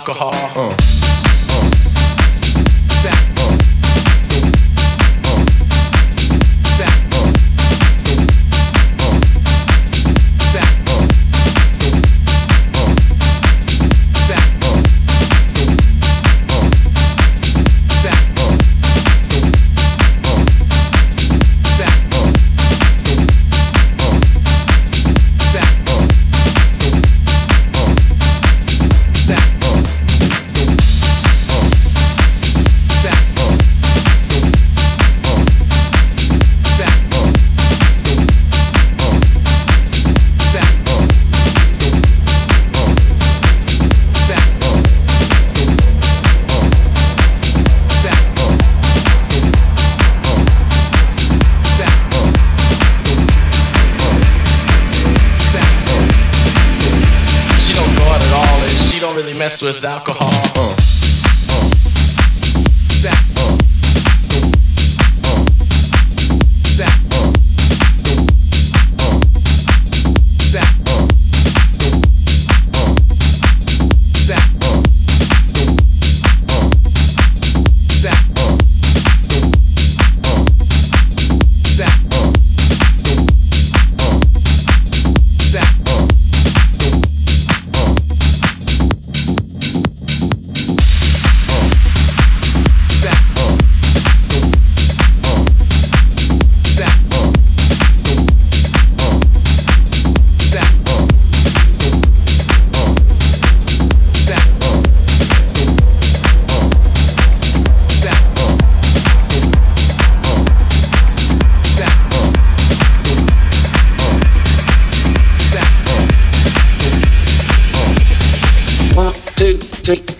Alcohol. With alcohol. Two,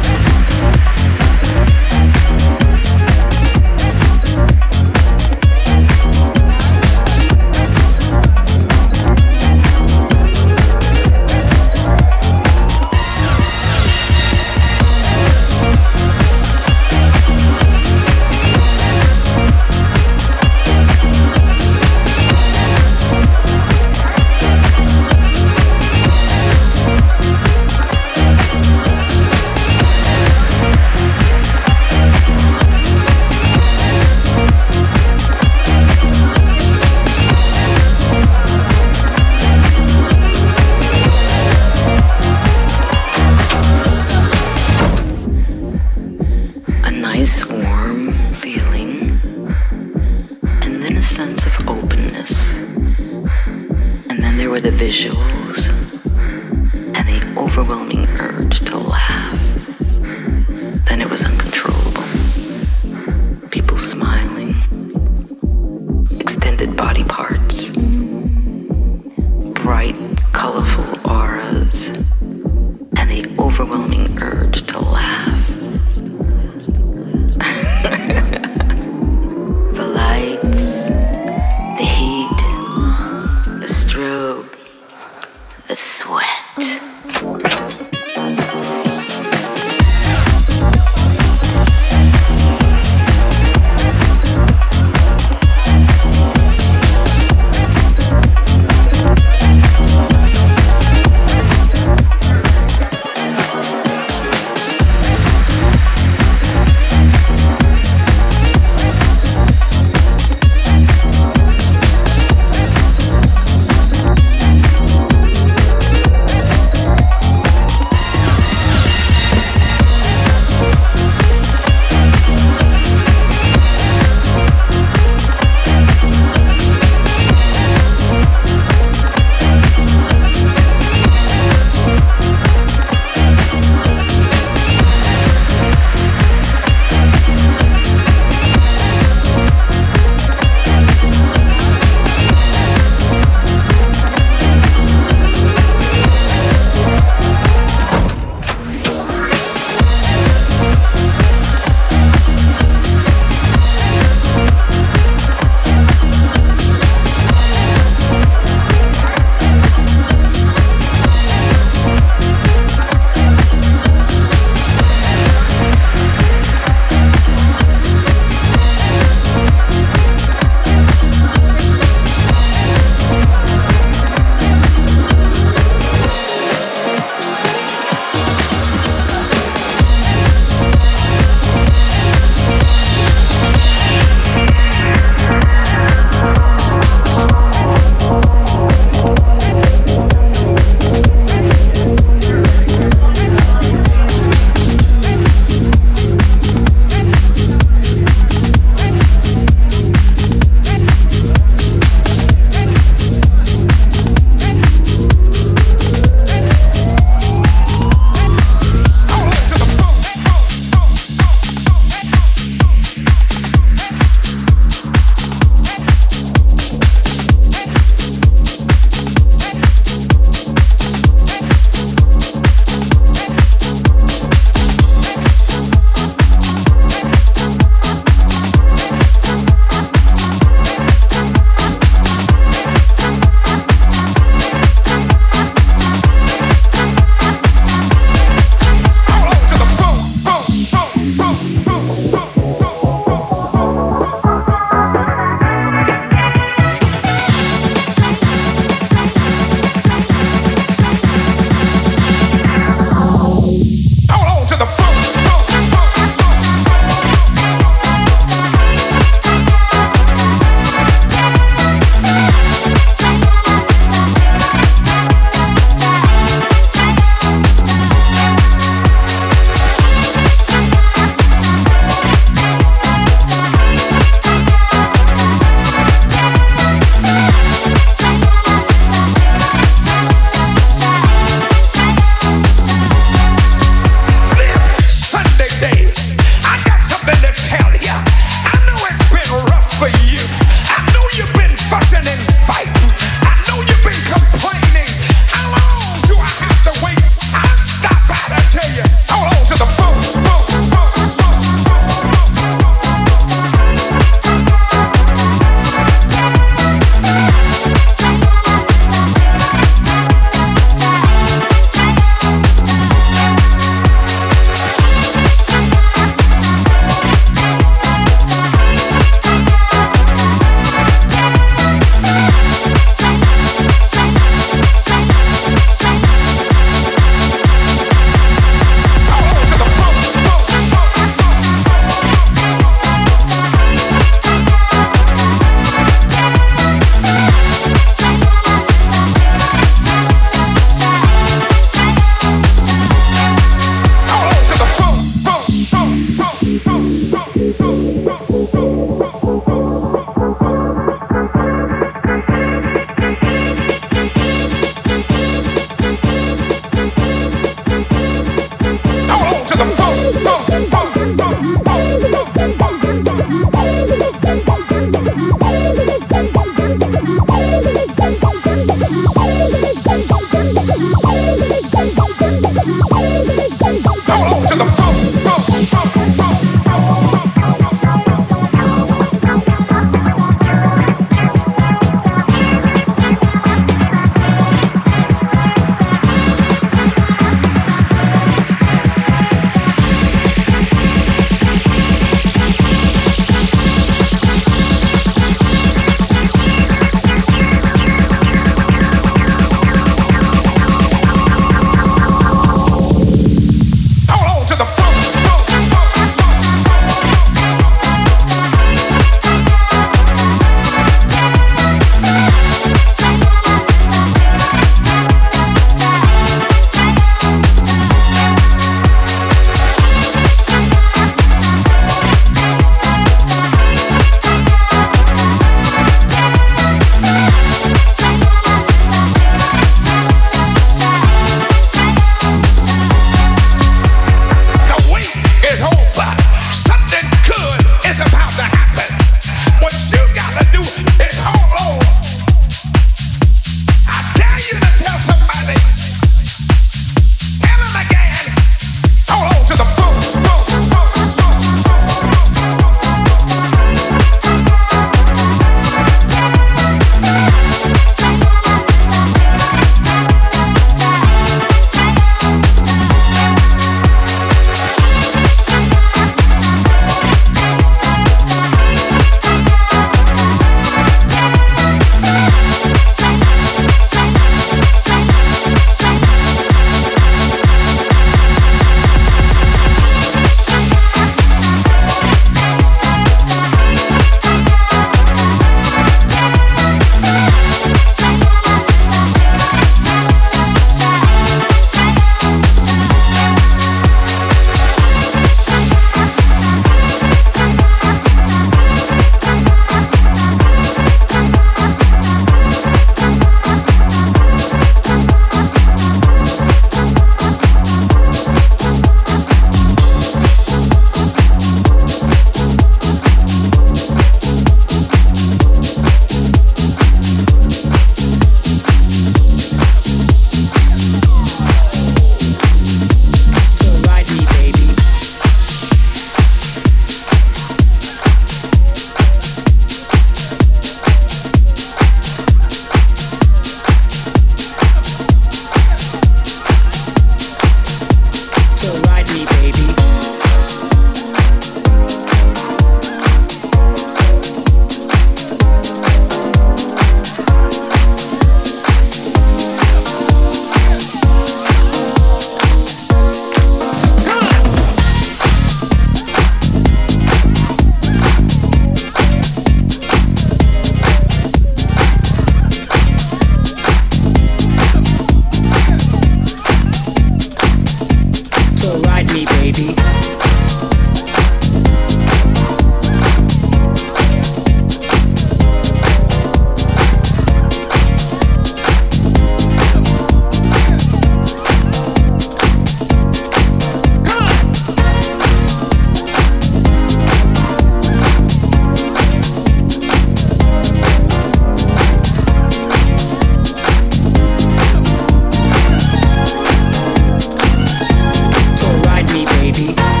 you